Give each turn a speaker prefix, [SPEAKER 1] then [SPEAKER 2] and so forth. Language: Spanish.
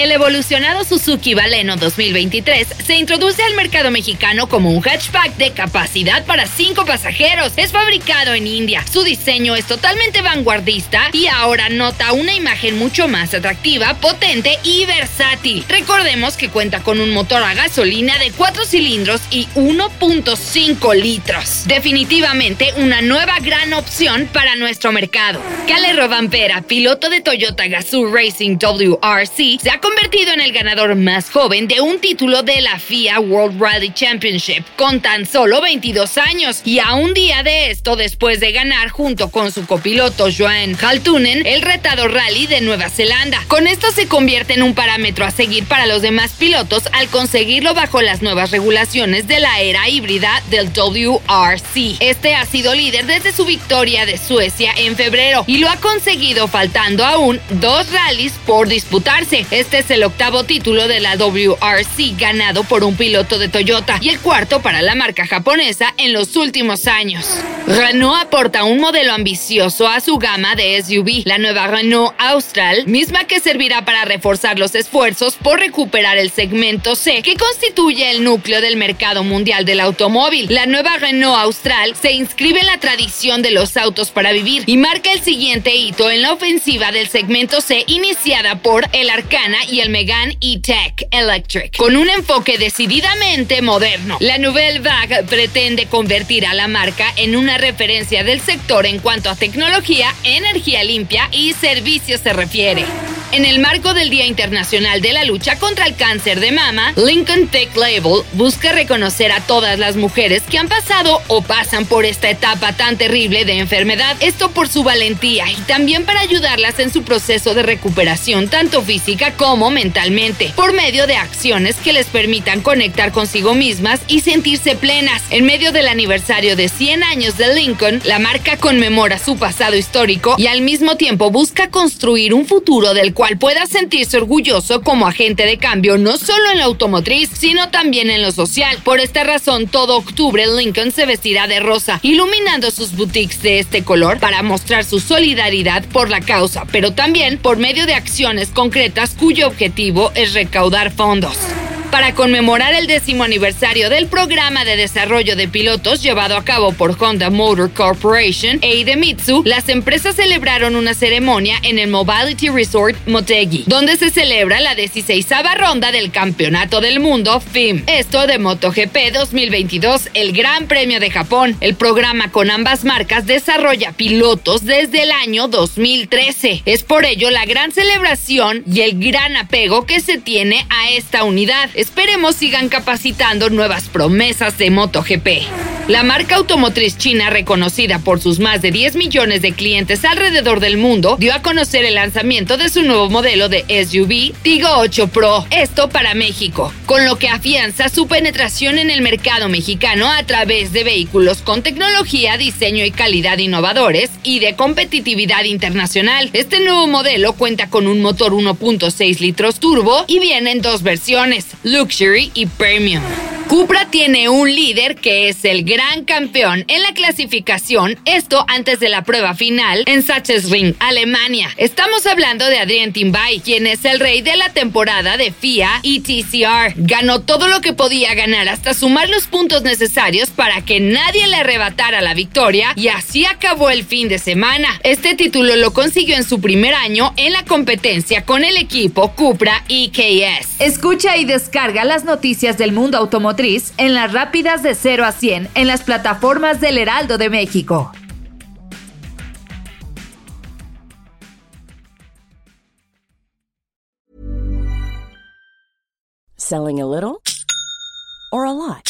[SPEAKER 1] El evolucionado Suzuki Baleno 2023 se introduce al mercado mexicano como un hatchback de capacidad para 5 pasajeros. Es fabricado en India. Su diseño es totalmente vanguardista y ahora nota una imagen mucho más atractiva, potente y versátil. Recordemos que cuenta con un motor a gasolina de 4 cilindros y 1.5 litros. Definitivamente una nueva gran opción para nuestro mercado. Cale Robampera, piloto de Toyota Gazoo Racing WRC, se ha convertido en el ganador más joven de un título de la FIA World Rally Championship con tan solo 22 años y a un día de esto después de ganar junto con su copiloto Joan Haltunen el retado rally de Nueva Zelanda. Con esto se convierte en un parámetro a seguir para los demás pilotos al conseguirlo bajo las nuevas regulaciones de la era híbrida del WRC. Este ha sido líder desde su victoria de Suecia en febrero y lo ha conseguido faltando aún dos rallies por disputarse. Este es el octavo título de la WRC ganado por un piloto de Toyota y el cuarto para la marca japonesa en los últimos años. Renault aporta un modelo ambicioso a su gama de SUV, la nueva Renault Austral, misma que servirá para reforzar los esfuerzos por recuperar el segmento C, que constituye el núcleo del mercado mundial del automóvil. La nueva Renault Austral se inscribe en la tradición de los autos para vivir y marca el siguiente hito en la ofensiva del segmento C iniciada por el Arcana y el Megane E-Tech Electric, con un enfoque decididamente moderno. La Nouvelle Vague pretende convertir a la marca en una referencia del sector en cuanto a tecnología, energía limpia y servicios se refiere. En el marco del Día Internacional de la Lucha contra el Cáncer de Mama, Lincoln Tech Label busca reconocer a todas las mujeres que han pasado o pasan por esta etapa tan terrible de enfermedad. Esto por su valentía y también para ayudarlas en su proceso de recuperación tanto física como mentalmente, por medio de acciones que les permitan conectar consigo mismas y sentirse plenas. En medio del aniversario de 100 años de Lincoln, la marca conmemora su pasado histórico y al mismo tiempo busca construir un futuro del cual pueda sentirse orgulloso como agente de cambio no solo en la automotriz, sino también en lo social. Por esta razón, todo octubre Lincoln se vestirá de rosa, iluminando sus boutiques de este color para mostrar su solidaridad por la causa, pero también por medio de acciones concretas cuyo objetivo es recaudar fondos para conmemorar el décimo aniversario del programa de desarrollo de pilotos llevado a cabo por Honda Motor Corporation e Idemitsu, las empresas celebraron una ceremonia en el Mobility Resort Motegi, donde se celebra la 16 ronda del Campeonato del Mundo FIM. Esto de MotoGP 2022, el Gran Premio de Japón. El programa con ambas marcas desarrolla pilotos desde el año 2013. Es por ello la gran celebración y el gran apego que se tiene a esta unidad esperemos sigan capacitando nuevas promesas de MotoGP. La marca automotriz china, reconocida por sus más de 10 millones de clientes alrededor del mundo, dio a conocer el lanzamiento de su nuevo modelo de SUV Tigo 8 Pro, esto para México, con lo que afianza su penetración en el mercado mexicano a través de vehículos con tecnología, diseño y calidad innovadores y de competitividad internacional. Este nuevo modelo cuenta con un motor 1.6 litros turbo y viene en dos versiones, Luxury y Premium. Cupra tiene un líder que es el gran campeón en la clasificación, esto antes de la prueba final en Sachsenring, Alemania. Estamos hablando de Adrien Timbay, quien es el rey de la temporada de FIA y TCR. Ganó todo lo que podía ganar hasta sumar los puntos necesarios para que nadie le arrebatara la victoria y así acabó el fin de semana. Este título lo consiguió en su primer año en la competencia con el equipo Cupra EKS. Escucha y descarga las noticias del mundo automotriz
[SPEAKER 2] automotriz en las rápidas de 0 a 100 en las plataformas del Heraldo de México.
[SPEAKER 3] Selling a little or a lot?